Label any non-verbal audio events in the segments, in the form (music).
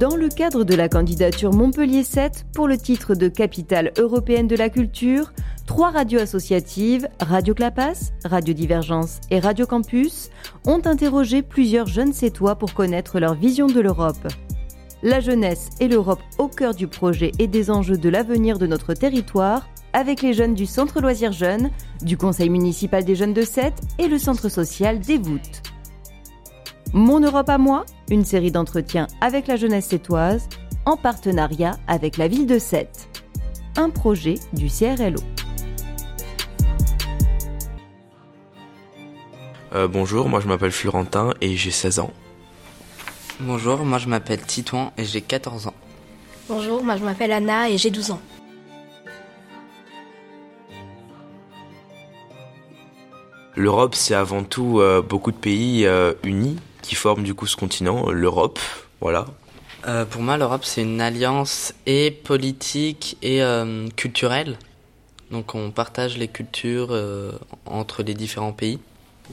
Dans le cadre de la candidature Montpellier 7 pour le titre de capitale européenne de la culture, trois radios associatives, Radio Clapas, Radio Divergence et Radio Campus, ont interrogé plusieurs jeunes sétois pour connaître leur vision de l'Europe. La jeunesse et l'Europe au cœur du projet et des enjeux de l'avenir de notre territoire, avec les jeunes du Centre Loisirs Jeunes, du Conseil municipal des jeunes de Sète et le Centre social des Voûtes. Mon Europe à moi, une série d'entretiens avec la jeunesse sétoise, en partenariat avec la ville de Sète. Un projet du CRLO. Euh, bonjour, moi je m'appelle Florentin et j'ai 16 ans. Bonjour, moi je m'appelle Titouan et j'ai 14 ans. Bonjour, moi je m'appelle Anna et j'ai 12 ans. L'Europe, c'est avant tout euh, beaucoup de pays euh, unis qui forment du coup ce continent, l'Europe, voilà. Euh, pour moi, l'Europe, c'est une alliance et politique et euh, culturelle. Donc on partage les cultures euh, entre les différents pays.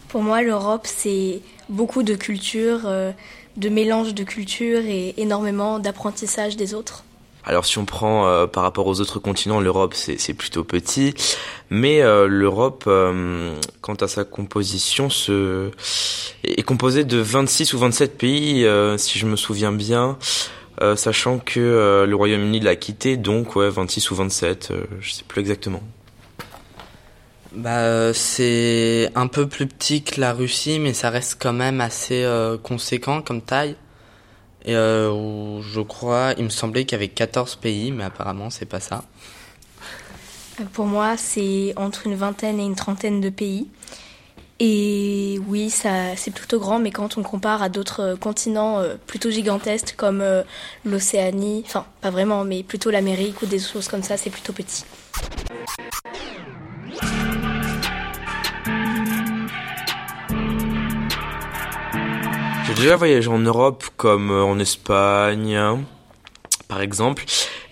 Pour moi, l'Europe, c'est beaucoup de cultures, euh, de mélange de cultures et énormément d'apprentissage des autres. Alors si on prend euh, par rapport aux autres continents, l'Europe c'est plutôt petit, mais euh, l'Europe, quant à sa composition, se... est composée de 26 ou 27 pays, si je me souviens bien, sachant que le Royaume-Uni l'a quitté, donc ouais 26 ou 27, euh, je sais plus exactement. Bah, euh, c'est un peu plus petit que la Russie, mais ça reste quand même assez euh, conséquent comme taille. Et euh, je crois, il me semblait qu'il y avait 14 pays, mais apparemment c'est pas ça. Pour moi, c'est entre une vingtaine et une trentaine de pays. Et oui, ça, c'est plutôt grand, mais quand on compare à d'autres continents plutôt gigantesques comme l'Océanie, enfin pas vraiment, mais plutôt l'Amérique ou des choses comme ça, c'est plutôt petit. Déjà voyagé en Europe, comme euh, en Espagne, par exemple,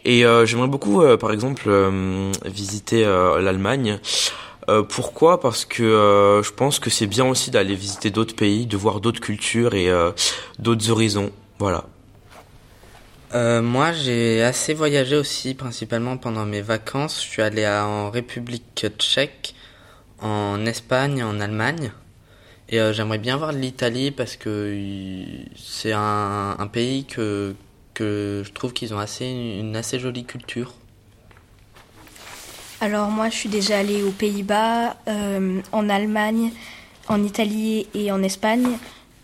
et euh, j'aimerais beaucoup, euh, par exemple, visiter l'Allemagne. Pourquoi? Parce que je pense que c'est bien aussi d'aller visiter d'autres pays, de voir d'autres cultures et d'autres horizons. Voilà. Moi, j'ai assez voyagé aussi, principalement pendant mes vacances. Je suis allé en République tchèque, en Espagne, en Allemagne. Et euh, j'aimerais bien voir l'Italie parce que c'est un, pays que, que je trouve qu'ils ont assez, une assez jolie culture. Alors moi, je suis déjà allée aux Pays-Bas, euh, en Allemagne, en Italie et en Espagne.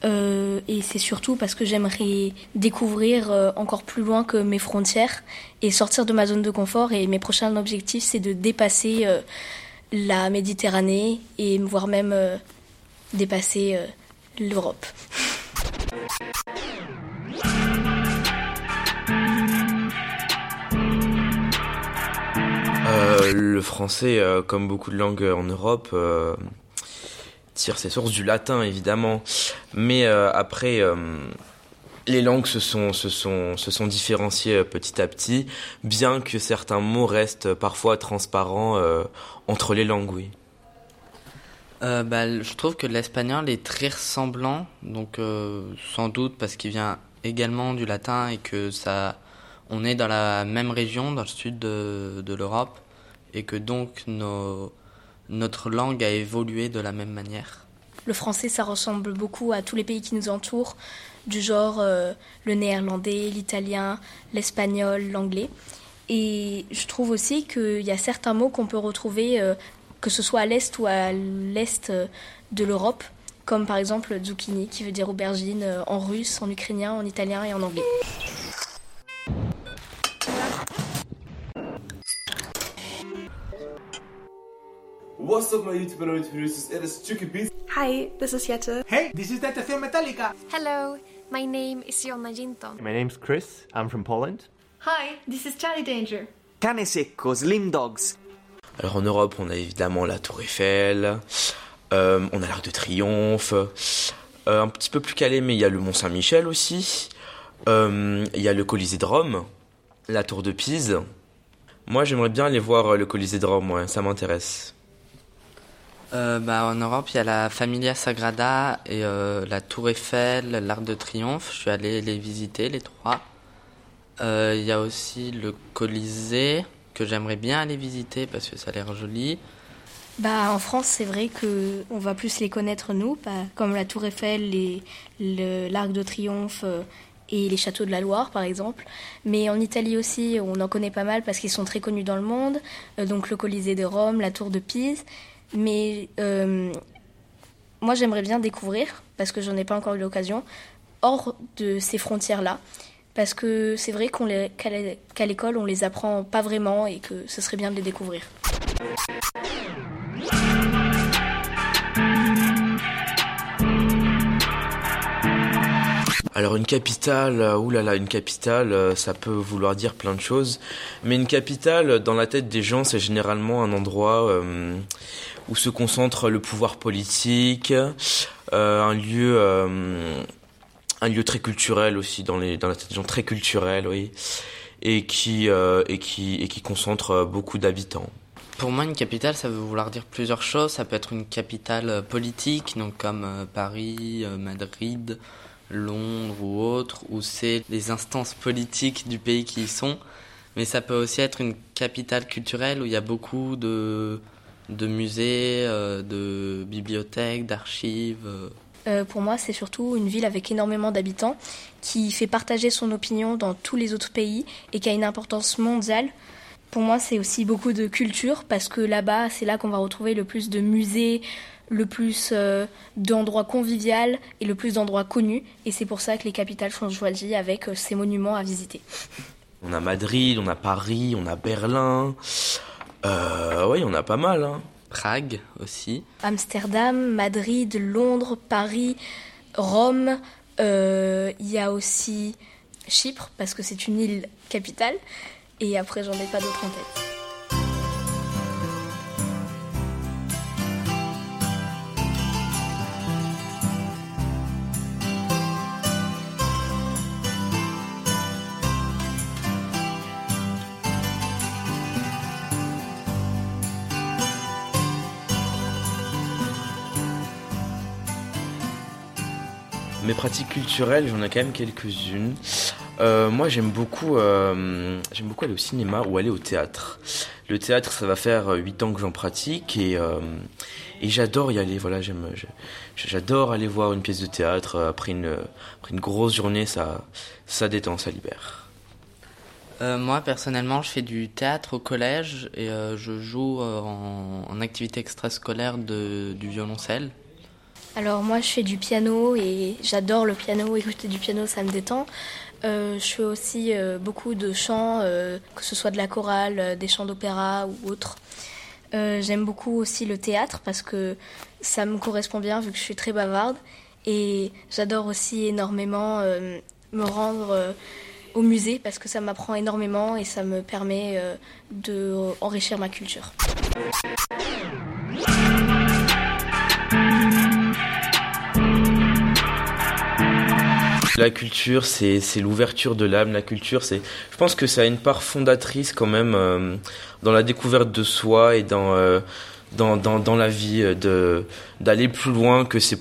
Euh, et c'est surtout parce que j'aimerais découvrir encore plus loin que mes frontières et sortir de ma zone de confort. Et mes prochains objectifs, c'est de dépasser la Méditerranée et voire même dépasser euh, l'Europe. Euh, le français, euh, comme beaucoup de langues en Europe, tire ses sources du latin, évidemment. Mais après, les langues se sont, se sont, différenciées petit à petit, bien que certains mots restent parfois transparents entre les langues, oui. Euh, bah, je trouve que l'espagnol est très ressemblant, donc euh, sans doute parce qu'il vient également du latin et que ça, on est dans la même région, dans le sud de, l'Europe, et que donc nos, notre langue a évolué de la même manière. Le français, ça ressemble beaucoup à tous les pays qui nous entourent, du genre euh, le néerlandais, l'italien, l'espagnol, l'anglais. Et je trouve aussi qu'il y a certains mots qu'on peut retrouver, que ce soit à l'est ou à l'est euh, de l'Europe, comme par exemple zucchini, qui veut dire aubergine euh, en russe, en ukrainien, en italien et en anglais. What's up, my YouTube and YouTube producers? It is Chucky Beats. Hi, this is Jette. Hey, this is Tentacion Metallica. Hello, my name is Jonna Jinton. My name's Chris. I'm from Poland. Hi, this is Charlie Danger. Cane secco, Slim Dogs. Alors en Europe, on a évidemment la Tour Eiffel, euh, on a l'Arc de Triomphe, euh, un petit peu plus calé, mais il y a le Mont Saint-Michel aussi, euh, il y a le Colisée de Rome, la Tour de Pise. Moi, j'aimerais bien aller voir le Colisée de Rome, ça m'intéresse. Bah, en Europe, il y a la Familia Sagrada et la Tour Eiffel, l'Arc de Triomphe. Je suis allé les visiter, les trois. Il y a aussi le Colisée que j'aimerais bien aller visiter parce que ça a l'air joli. Bah, en France, c'est vrai que on va plus les connaître nous, comme la Tour Eiffel, l'Arc de Triomphe euh, et les châteaux de la Loire, par exemple. Mais en Italie aussi, on en connaît pas mal parce qu'ils sont très connus dans le monde. Euh, donc le Colisée de Rome, la Tour de Pise. Mais euh, moi, j'aimerais bien découvrir, parce que j'en ai pas encore eu l'occasion, hors de ces frontières-là. Parce que c'est vrai qu'on les- qu'à l'é- qu'à l'école, on les apprend pas vraiment et que ce serait bien de les découvrir. Alors une capitale, euh, oulala, une capitale, euh, ça peut vouloir dire plein de choses. Mais une capitale, dans la tête des gens, c'est généralement un endroit euh, où se concentre le pouvoir politique, euh, un lieu, euh, un lieu très culturel aussi dans la gens, très culturel, oui, et qui, euh, concentre euh, beaucoup d'habitants. Pour moi, une capitale, ça veut vouloir dire plusieurs choses. Ça peut être une capitale euh, politique, donc comme Paris, Madrid, Londres ou autre, où c'est les instances politiques du pays qui y sont. Mais ça peut aussi être une capitale culturelle où il y a beaucoup de, musées, de bibliothèques, d'archives. Euh. Pour moi, c'est surtout une ville avec énormément d'habitants qui fait partager son opinion dans tous les autres pays et qui a une importance mondiale. Pour moi, c'est aussi beaucoup de culture parce que là-bas, c'est là qu'on va retrouver le plus de musées, le plus euh, d'endroits conviviaux et le plus d'endroits connus. Et c'est pour ça que les capitales sont choisies avec euh, ces monuments à visiter. On a Madrid, on a Paris, on a Berlin. Oui, on a pas mal. Hein. Prague aussi. Amsterdam, Madrid, Londres, Paris, Rome. Euh, Il y a aussi Chypre parce que c'est une île capitale. Et après, j'en ai pas d'autres en tête. Mes pratiques culturelles, j'en ai quand même quelques-unes. Euh, moi, j'aime beaucoup, euh, beaucoup aller au cinéma ou aller au théâtre. Le théâtre, ça va faire 8 ans que j'en pratique et, euh, et j'adore y aller. Voilà, j'adore aller voir une pièce de théâtre après une, après une grosse journée. Ça, ça détend, ça libère. Moi, personnellement, je fais du théâtre au collège et je joue en, en activité extrascolaire de, du violoncelle. Alors moi, je fais du piano et j'adore le piano. Écouter du piano, ça me détend. Euh, je fais aussi euh, beaucoup de chants, euh, que ce soit de la chorale, euh, des chants d'opéra ou autre. Euh, J'aime beaucoup aussi le théâtre parce que ça me correspond bien vu que je suis très bavarde. Et j'adore aussi énormément me rendre au musée parce que ça m'apprend énormément et ça me permet euh, de ma culture. La culture, c'est l'ouverture de l'âme. La culture, c'est, je pense que ça a une part fondatrice quand même euh, dans la découverte de soi et dans euh, la vie euh, de d'aller plus loin que ses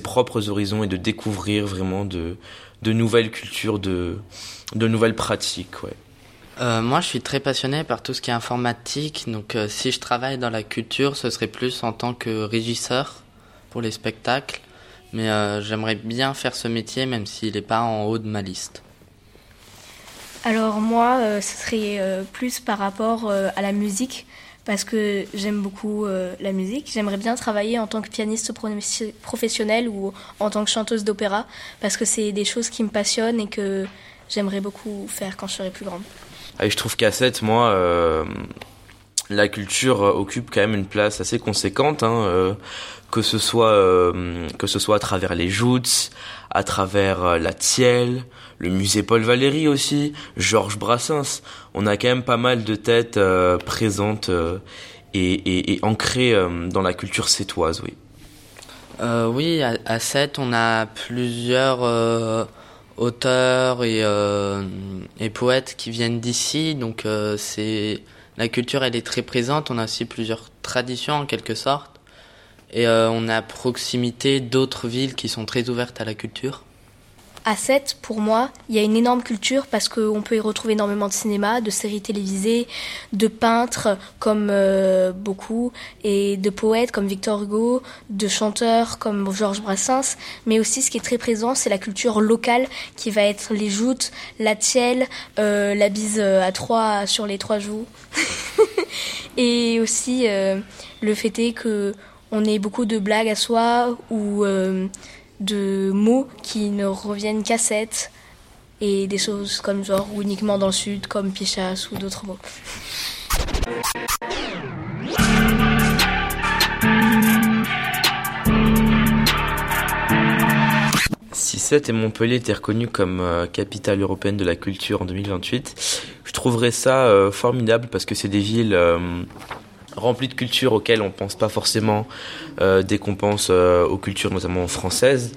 propres horizons et de découvrir vraiment de nouvelles cultures, de nouvelles pratiques. Ouais. Moi, je suis très passionné par tout ce qui est informatique, donc si je travaille dans la culture, ce serait plus en tant que régisseur pour les spectacles. Mais euh, j'aimerais bien faire ce métier, même s'il n'est pas en haut de ma liste. Alors moi, euh, ce serait euh, plus par rapport euh, à la musique, parce que j'aime beaucoup euh, la musique. J'aimerais bien travailler en tant que pianiste pro- professionnelle ou en tant que chanteuse d'opéra, parce que c'est des choses qui me passionnent et que j'aimerais beaucoup faire quand je serai plus grande. Ah, et je trouve qu'à 7, moi, euh, la culture euh, occupe quand même une place assez conséquente, hein, euh, que ce soit euh, que ce soit à travers les joutes, à travers la Tielle, le musée Paul Valéry aussi, Georges Brassens. On a quand même pas mal de têtes présentes et, ancré dans la culture sétoise, oui. oui, à, à Sète, on a plusieurs auteurs et, et, poètes qui viennent d'ici, donc c'est la culture elle est très présente. On a aussi plusieurs traditions en quelque sorte. Et euh, on a à proximité d'autres villes qui sont très ouvertes à la culture. À Sète, pour moi, il y a une énorme culture parce qu'on peut y retrouver énormément de cinéma, de séries télévisées, de peintres comme euh, beaucoup, et de poètes comme Victor Hugo, de chanteurs comme Georges Brassens. Mais aussi, ce qui est très présent, c'est la culture locale qui va être les joutes, la tielle, euh, la bise à trois sur les trois joues, (laughs) et aussi le fait est que on ait beaucoup de blagues à soi ou euh, de mots qui ne reviennent qu'à 7 et des choses comme genre ou uniquement dans le sud comme pichas ou d'autres mots. Si 7 et Montpellier étaient reconnus comme euh, capitale européenne de la culture en 2028, je trouverais ça euh, formidable parce que c'est des villes rempli de cultures auxquelles on pense pas forcément euh, dès qu'on pense euh, aux cultures notamment françaises.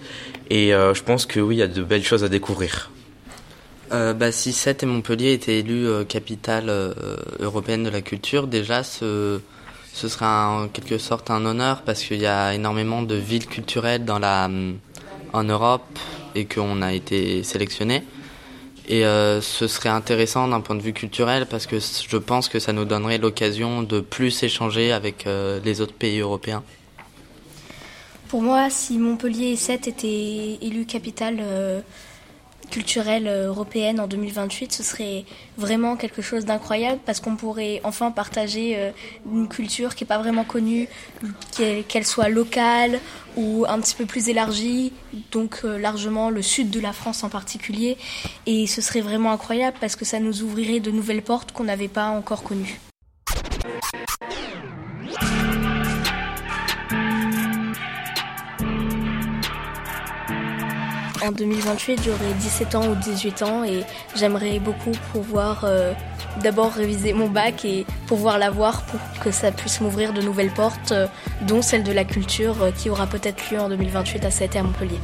Et euh, je pense que oui, il y a de belles choses à découvrir. bah, si Sète et Montpellier étaient élus capitale européenne de la culture, déjà ce, ce serait en quelque sorte un honneur parce qu'il y a énormément de villes culturelles dans la, en Europe et qu'on a été sélectionné. Et euh, ce serait intéressant d'un point de vue culturel parce que je pense que ça nous donnerait l'occasion de plus échanger avec euh, les autres pays européens. Pour moi, si Montpellier et Sète étaient élus capitale euh, culturelle européenne en 2028, ce serait vraiment quelque chose d'incroyable parce qu'on pourrait enfin partager une culture qui n'est pas vraiment connue, qu'elle soit locale ou un petit peu plus élargie, donc largement le sud de la France en particulier. Et ce serait vraiment incroyable parce que ça nous ouvrirait de nouvelles portes qu'on n'avait pas encore connues. En 2028, j'aurai 17 ans ou 18 ans et j'aimerais beaucoup pouvoir euh, d'abord réviser mon bac et pouvoir l'avoir pour que ça puisse m'ouvrir de nouvelles portes, euh, dont celle de la culture euh, qui aura peut-être lieu en 2028 à 7 et à Montpellier.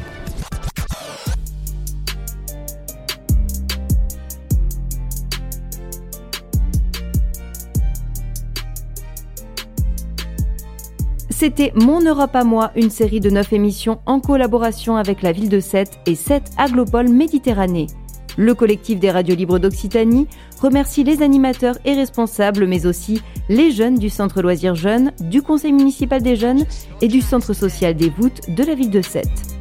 C'était Mon Europe à moi, une série de 9 émissions en collaboration avec la ville de Sète et Sète Aglopole Méditerranée. Le collectif des radios libres d'Occitanie remercie les animateurs et responsables, mais aussi les jeunes du Centre Loisirs Jeunes, du Conseil municipal des jeunes et du Centre social des voûtes de la ville de Sète.